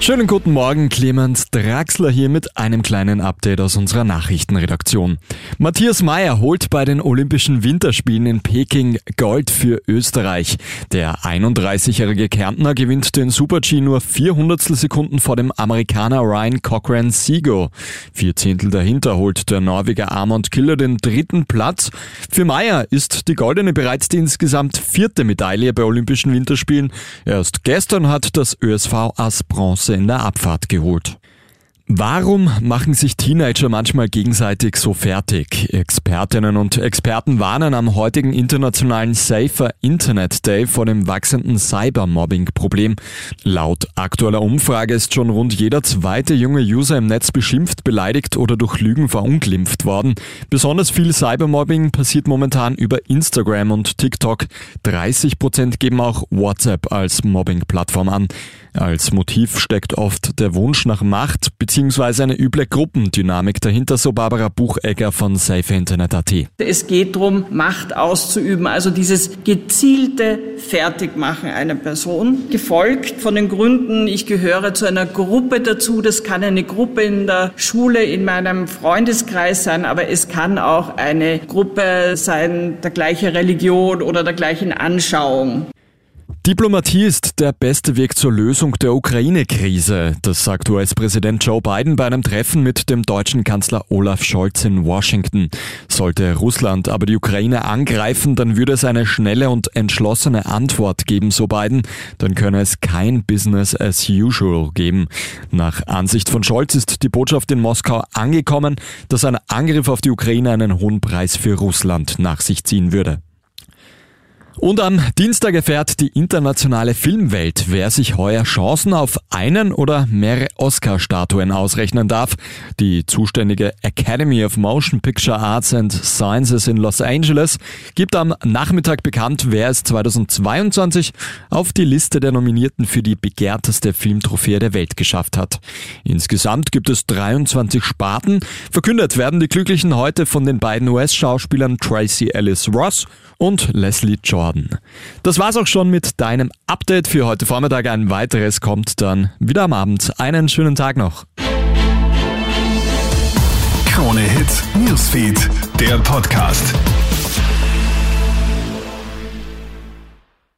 Schönen guten Morgen, Clemens Draxler hier mit einem kleinen Update aus unserer Nachrichtenredaktion. Matthias Mayer holt bei den Olympischen Winterspielen in Peking Gold für Österreich. Der 31-jährige Kärntner gewinnt den Super-G nur 400 Sekunden vor dem Amerikaner Ryan Cochran Sigo. Vier Zehntel dahinter holt der Norweger Armand Killer den dritten Platz. Für Mayer ist die goldene bereits die insgesamt vierte Medaille bei Olympischen Winterspielen. Erst gestern hat das ÖSV As Bronze in der Abfahrt geholt. Warum machen sich Teenager manchmal gegenseitig so fertig? Expertinnen und Experten warnen am heutigen internationalen Safer Internet Day vor dem wachsenden Cybermobbing-Problem. Laut aktueller Umfrage ist schon rund jeder zweite junge User im Netz beschimpft, beleidigt oder durch Lügen verunglimpft worden. Besonders viel Cybermobbing passiert momentan über Instagram und TikTok. 30 Prozent geben auch WhatsApp als Mobbing-Plattform an. Als Motiv steckt oft der Wunsch nach Macht. Eine üble Gruppendynamik dahinter, so Barbara Buchegger von SafeInternet.at. Es geht darum, Macht auszuüben, also dieses gezielte Fertigmachen einer Person, gefolgt von den Gründen, ich gehöre zu einer Gruppe dazu, das kann eine Gruppe in der Schule, in meinem Freundeskreis sein, aber es kann auch eine Gruppe sein der gleichen Religion oder der gleichen Anschauung. Diplomatie ist der beste Weg zur Lösung der Ukraine-Krise. Das sagt US-Präsident Joe Biden bei einem Treffen mit dem deutschen Kanzler Olaf Scholz in Washington. Sollte Russland aber die Ukraine angreifen, dann würde es eine schnelle und entschlossene Antwort geben, so Biden. Dann könne es kein Business as usual geben. Nach Ansicht von Scholz ist die Botschaft in Moskau angekommen, dass ein Angriff auf die Ukraine einen hohen Preis für Russland nach sich ziehen würde. Und am Dienstag erfährt die internationale Filmwelt, wer sich heuer Chancen auf einen oder mehrere Oscar-Statuen ausrechnen darf. Die zuständige Academy of Motion Picture Arts and Sciences in Los Angeles gibt am Nachmittag bekannt, wer es 2022 auf die Liste der Nominierten für die begehrteste Filmtrophäe der Welt geschafft hat. Insgesamt gibt es 23 Sparten. Verkündet werden die Glücklichen heute von den beiden US-Schauspielern Tracy Ellis Ross und Leslie Jordan. Das war's auch schon mit deinem Update für heute Vormittag. Ein weiteres kommt wieder am Abend. Einen schönen Tag noch. Krone Hits, Newsfeed, der Podcast.